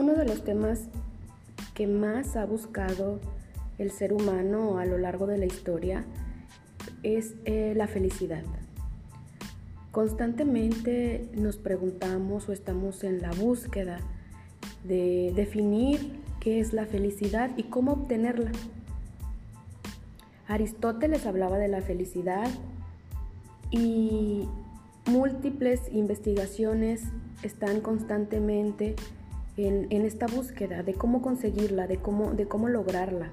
Uno de los temas que más ha buscado el ser humano a lo largo de la historia es eh, la felicidad. Constantemente nos preguntamos o estamos en la búsqueda de definir qué es la felicidad y cómo obtenerla. Aristóteles hablaba de la felicidad y múltiples investigaciones están constantemente en, esta búsqueda de cómo conseguirla, de cómo, de cómo lograrla.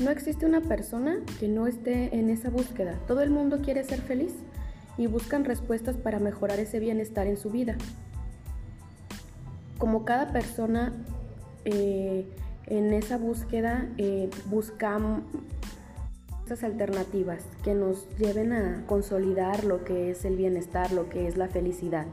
No existe una persona que no esté en esa búsqueda. Todo el mundo quiere ser feliz y buscan respuestas para mejorar ese bienestar en su vida. Como cada persona eh, en esa búsqueda eh, buscamos esas alternativas que nos lleven a consolidar lo que es el bienestar, lo que es la felicidad.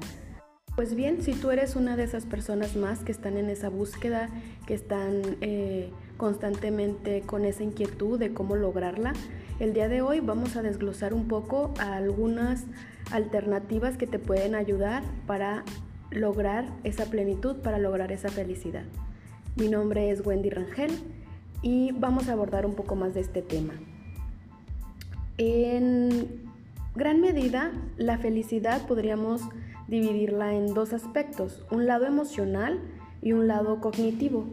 Pues bien, si tú eres una de esas personas más que están en esa búsqueda, que están eh, constantemente con esa inquietud de cómo lograrla, el día de hoy vamos a desglosar un poco algunas alternativas que te pueden ayudar para lograr esa plenitud, para lograr esa felicidad. Mi nombre es Wendy Rangel y vamos a abordar un poco más de este tema. En gran medida, la felicidad podríamos dividirla en dos aspectos, un lado emocional y un lado cognitivo.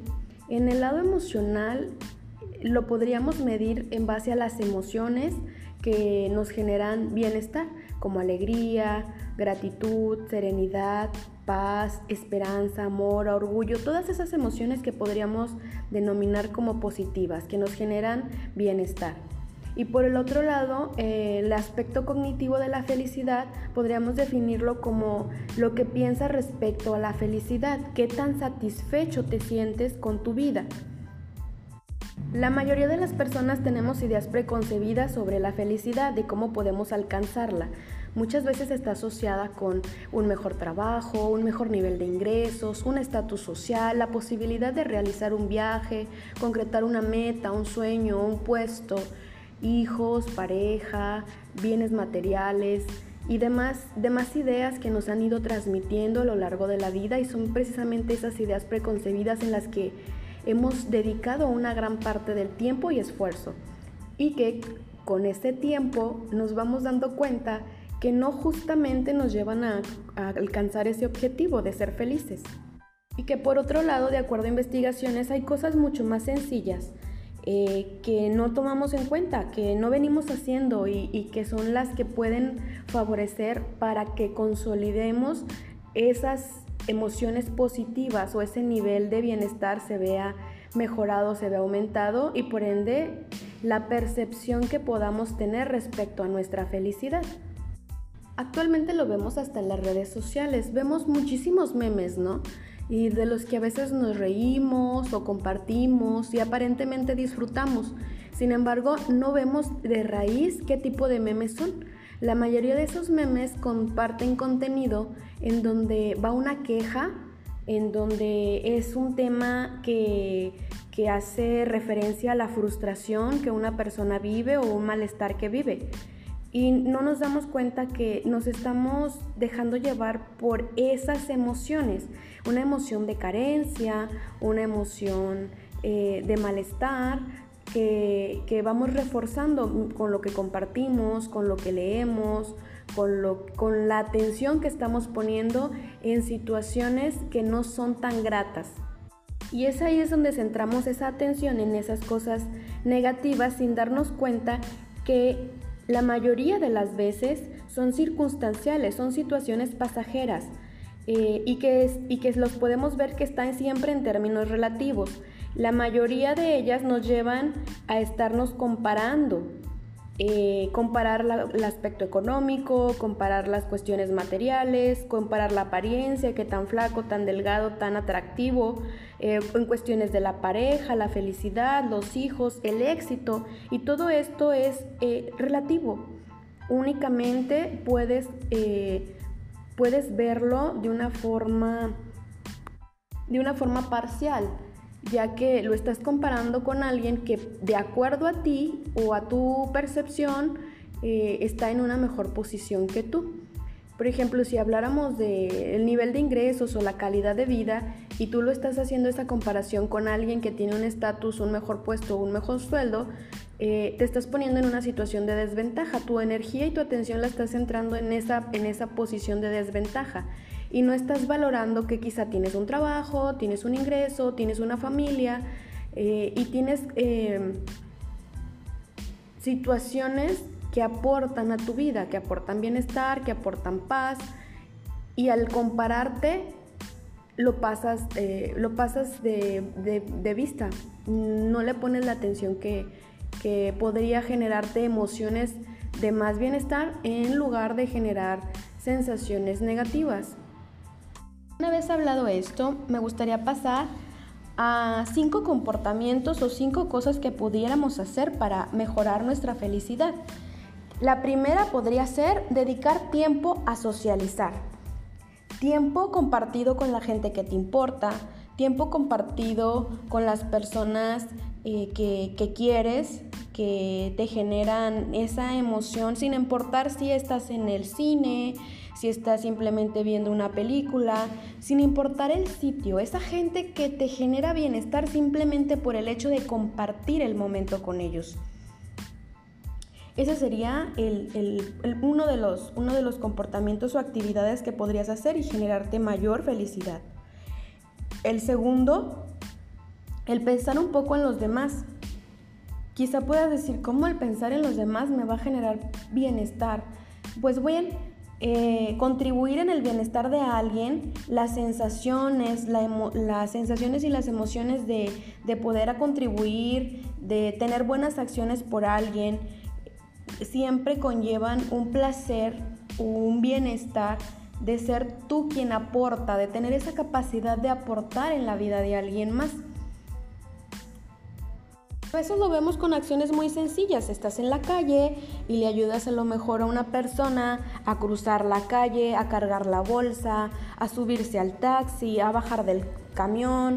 En el lado emocional lo podríamos medir en base a las emociones que nos generan bienestar, como alegría, gratitud, serenidad, paz, esperanza, amor, orgullo, todas esas emociones que podríamos denominar como positivas, que nos generan bienestar. Y por el otro lado, eh, el aspecto cognitivo de la felicidad podríamos definirlo como lo que piensas respecto a la felicidad, qué tan satisfecho te sientes con tu vida. La mayoría de las personas tenemos ideas preconcebidas sobre la felicidad, de cómo podemos alcanzarla. Muchas veces está asociada con un mejor trabajo, un mejor nivel de ingresos, un estatus social, la posibilidad de realizar un viaje, concretar una meta, un sueño, un puesto, hijos, pareja, bienes materiales y demás, demás ideas que nos han ido transmitiendo a lo largo de la vida y son precisamente esas ideas preconcebidas en las que hemos dedicado una gran parte del tiempo y esfuerzo y que con este tiempo nos vamos dando cuenta que no justamente nos llevan a, a alcanzar ese objetivo de ser felices. Y que por otro lado, de acuerdo a investigaciones, hay cosas mucho más sencillas eh, que no tomamos en cuenta, que no venimos haciendo y, que son las que pueden favorecer para que consolidemos esas emociones positivas o ese nivel de bienestar se vea mejorado, se vea aumentado y por ende la percepción que podamos tener respecto a nuestra felicidad. Actualmente lo vemos hasta en las redes sociales, vemos muchísimos memes, ¿no? Y de los que a veces nos reímos o compartimos y aparentemente disfrutamos. Sin embargo, no vemos de raíz qué tipo de memes son. La mayoría de esos memes comparten contenido en donde va una queja, en donde es un tema que, que hace referencia a la frustración que una persona vive o un malestar que vive y no nos damos cuenta que nos estamos dejando llevar por esas emociones, una emoción de carencia, una emoción eh, de malestar que, que, vamos reforzando con lo que compartimos, con lo que leemos, con, lo, con la atención que estamos poniendo en situaciones que no son tan gratas. Y es ahí es donde centramos esa atención en esas cosas negativas sin darnos cuenta que la mayoría de las veces son circunstanciales, son situaciones pasajeras eh, y, que y que los podemos ver que están siempre en términos relativos. La mayoría de ellas nos llevan a estarnos comparando eh, comparar el aspecto económico, comparar las cuestiones materiales, comparar la apariencia, qué tan flaco, tan delgado, tan atractivo, eh, en cuestiones de la pareja, la felicidad, los hijos, el éxito, y todo esto es eh, relativo. Únicamente puedes, puedes verlo de una forma, de una forma parcial ya que lo estás comparando con alguien que de acuerdo a ti o a tu percepción eh, está en una mejor posición que tú. Por ejemplo, si habláramos del nivel de ingresos o la calidad de vida y tú lo estás haciendo esa comparación con alguien que tiene un estatus, un mejor puesto, un mejor sueldo, eh, te estás poniendo en una situación de desventaja. Tu energía y tu atención la estás centrando en esa, en esa posición de desventaja y no estás valorando que quizá tienes un trabajo, tienes un ingreso, tienes una familia eh, y tienes eh, situaciones que aportan a tu vida, que aportan bienestar, que aportan paz y al compararte lo pasas, lo pasas de vista, no le pones la atención que, que podría generarte emociones de más bienestar en lugar de generar sensaciones negativas. Una vez hablado esto, me gustaría pasar a cinco comportamientos o cinco cosas que pudiéramos hacer para mejorar nuestra felicidad. La primera podría ser dedicar tiempo a socializar. Tiempo compartido con la gente que te importa, tiempo compartido con las personas eh, que, quieres, que te generan esa emoción, sin importar si estás en el cine, si estás simplemente viendo una película, sin importar el sitio, esa gente que te genera bienestar simplemente por el hecho de compartir el momento con ellos. Ese sería uno, de los, uno de los comportamientos o actividades que podrías hacer y generarte mayor felicidad. El segundo, el pensar un poco en los demás. Quizá puedas decir, ¿cómo el pensar en los demás me va a generar bienestar? Pues bueno, eh, contribuir en el bienestar de alguien, las sensaciones, las sensaciones y las emociones de, de poder contribuir, de tener buenas acciones por alguien, siempre conllevan un placer, un bienestar de ser tú quien aporta, de tener esa capacidad de aportar en la vida de alguien más. A veces lo vemos con acciones muy sencillas. Estás en la calle y le ayudas a lo mejor a una persona a cruzar la calle, a cargar la bolsa, a subirse al taxi, a bajar del camión.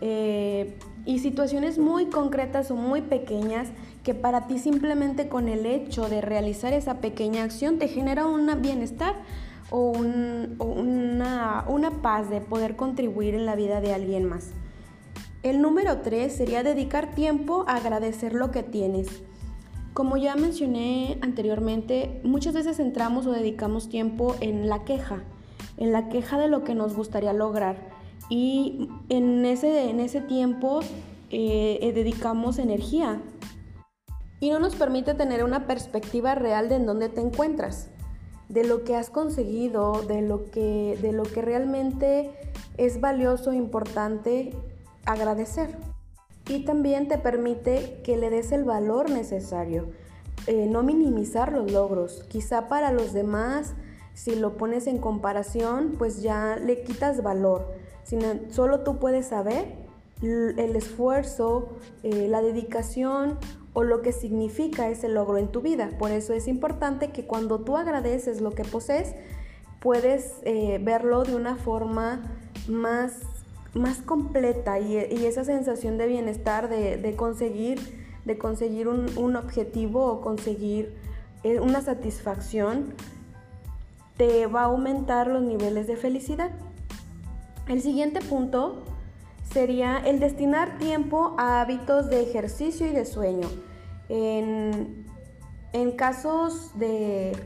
Eh, y situaciones muy concretas o muy pequeñas que para ti simplemente con el hecho de realizar esa pequeña acción te genera un bienestar o, una, una paz de poder contribuir en la vida de alguien más. El número tres sería dedicar tiempo a agradecer lo que tienes. Como ya mencioné anteriormente, muchas veces entramos o dedicamos tiempo en la queja, en la queja de lo que nos gustaría lograr. Y en ese, en ese tiempo eh, eh, dedicamos energía y no nos permite tener una perspectiva real de en dónde te encuentras de lo que has conseguido, de lo que, de lo que realmente es valioso importante agradecer. Y también te permite que le des el valor necesario, eh, no minimizar los logros. Quizá para los demás, si lo pones en comparación, pues ya le quitas valor. Sino, solo tú puedes saber el esfuerzo, eh, la dedicación o lo que significa ese logro en tu vida. Por eso es importante que cuando tú agradeces lo que posees, puedes eh, verlo de una forma más, más completa y, esa sensación de bienestar, de, conseguir, de conseguir un, objetivo o conseguir eh, una satisfacción, te va a aumentar los niveles de felicidad. El siguiente punto sería el destinar tiempo a hábitos de ejercicio y de sueño. En, casos de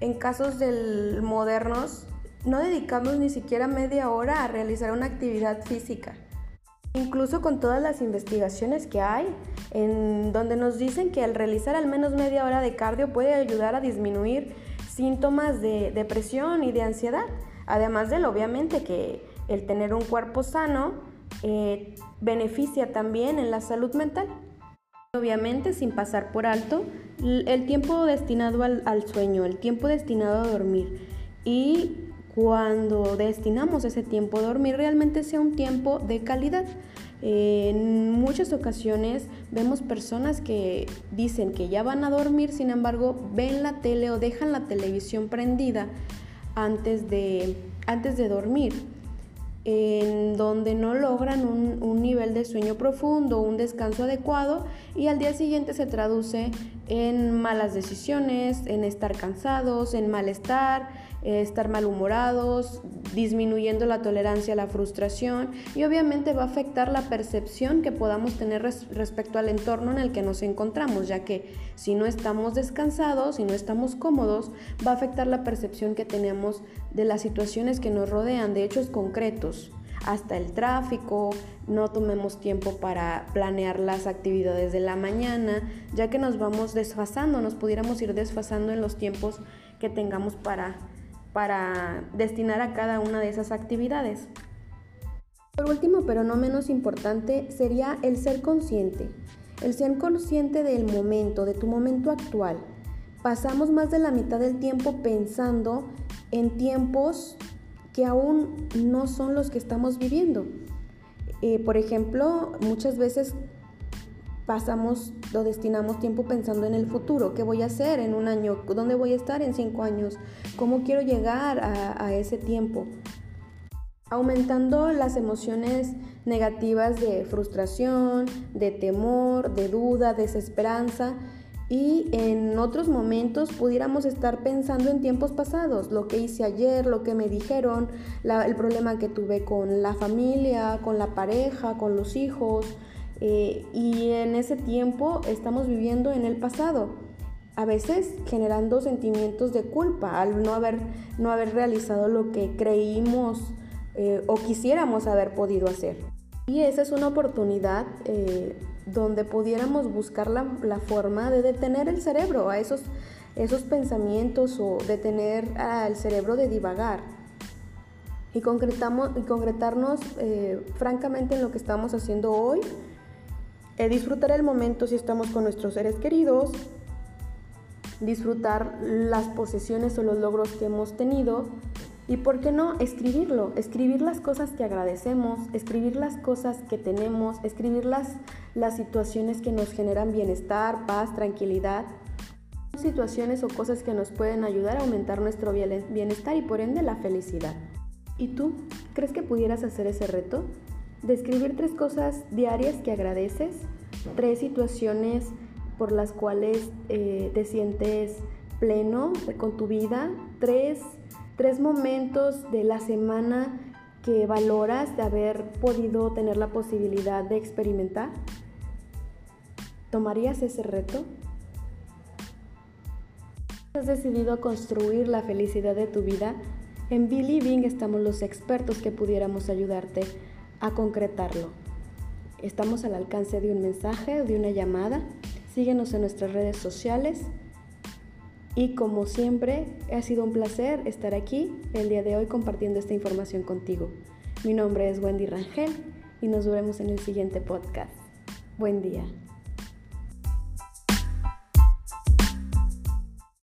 en casos del modernos no dedicamos ni siquiera media hora a realizar una actividad física. Incluso con todas las investigaciones que hay, en donde nos dicen que al realizar al menos media hora de cardio puede ayudar a disminuir síntomas de depresión y de ansiedad, además de obviamente que el tener un cuerpo sano eh, beneficia también en la salud mental. Obviamente sin pasar por alto el tiempo destinado al, sueño, el tiempo destinado a dormir. Y cuando destinamos ese tiempo a dormir realmente sea un tiempo de calidad. en muchas ocasiones vemos personas que dicen que ya van a dormir, sin embargo ven la tele o dejan la televisión prendida antes de, antes de dormir. en donde no logran un, un, nivel de sueño profundo, un descanso adecuado y al día siguiente se traduce en malas decisiones, en estar cansados, en malestar, eh, estar malhumorados, disminuyendo la tolerancia a la frustración y obviamente va a afectar la percepción que podamos tener respecto al entorno en el que nos encontramos, ya que si no estamos descansados, si no estamos cómodos, va a afectar la percepción que tenemos de las situaciones que nos rodean, de hechos concretos hasta el tráfico, no tomemos tiempo para planear las actividades de la mañana, ya que nos vamos desfasando, nos pudiéramos ir desfasando en los tiempos que tengamos para para destinar a cada una de esas actividades. Por último, pero no menos importante, sería el ser consciente. El ser consciente del momento, de tu momento actual. Pasamos más de la mitad del tiempo pensando en tiempos que aún no son los que estamos viviendo. Eh, por ejemplo, muchas veces pasamos o destinamos tiempo pensando en el futuro, qué voy a hacer en un año, dónde voy a estar en cinco años, cómo quiero llegar a, a ese tiempo. Aumentando las emociones negativas de frustración, de temor, de duda, desesperanza y en otros momentos pudiéramos estar pensando en tiempos pasados, lo que hice ayer, lo que me dijeron, el problema que tuve con la familia, con la pareja, con los hijos, eh, y en ese tiempo estamos viviendo en el pasado, a veces generando sentimientos de culpa al no haber, no haber realizado lo que creímos eh, o quisiéramos haber podido hacer. Y esa es una oportunidad eh, donde pudiéramos buscar la, la, forma de detener el cerebro a esos, esos pensamientos o detener al cerebro de divagar y, concretamos, y concretarnos francamente en lo que estamos haciendo hoy eh, disfrutar el momento si estamos con nuestros seres queridos, disfrutar las posesiones o los logros que hemos tenido y, ¿por qué no?, escribirlo, escribir las cosas que agradecemos, escribir las cosas que tenemos, escribir las, las situaciones que nos generan bienestar, paz, tranquilidad, situaciones o cosas que nos pueden ayudar a aumentar nuestro bienestar y por ende la felicidad. ¿Y tú? ¿Crees que pudieras hacer ese reto? Describir tres cosas diarias que agradeces, tres situaciones por las cuales eh, te sientes pleno con tu vida, tres, tres momentos de la semana que valoras de haber podido tener la posibilidad de experimentar. ¿Tomarías ese reto? ¿Has decidido construir la felicidad de tu vida? En Believing estamos los expertos que pudiéramos ayudarte a concretarlo. Estamos al alcance de un mensaje o de una llamada. Síguenos en nuestras redes sociales. Y como siempre, ha sido un placer estar aquí el día de hoy compartiendo esta información contigo. Mi nombre es Wendy Rangel y nos vemos en el siguiente podcast. Buen día.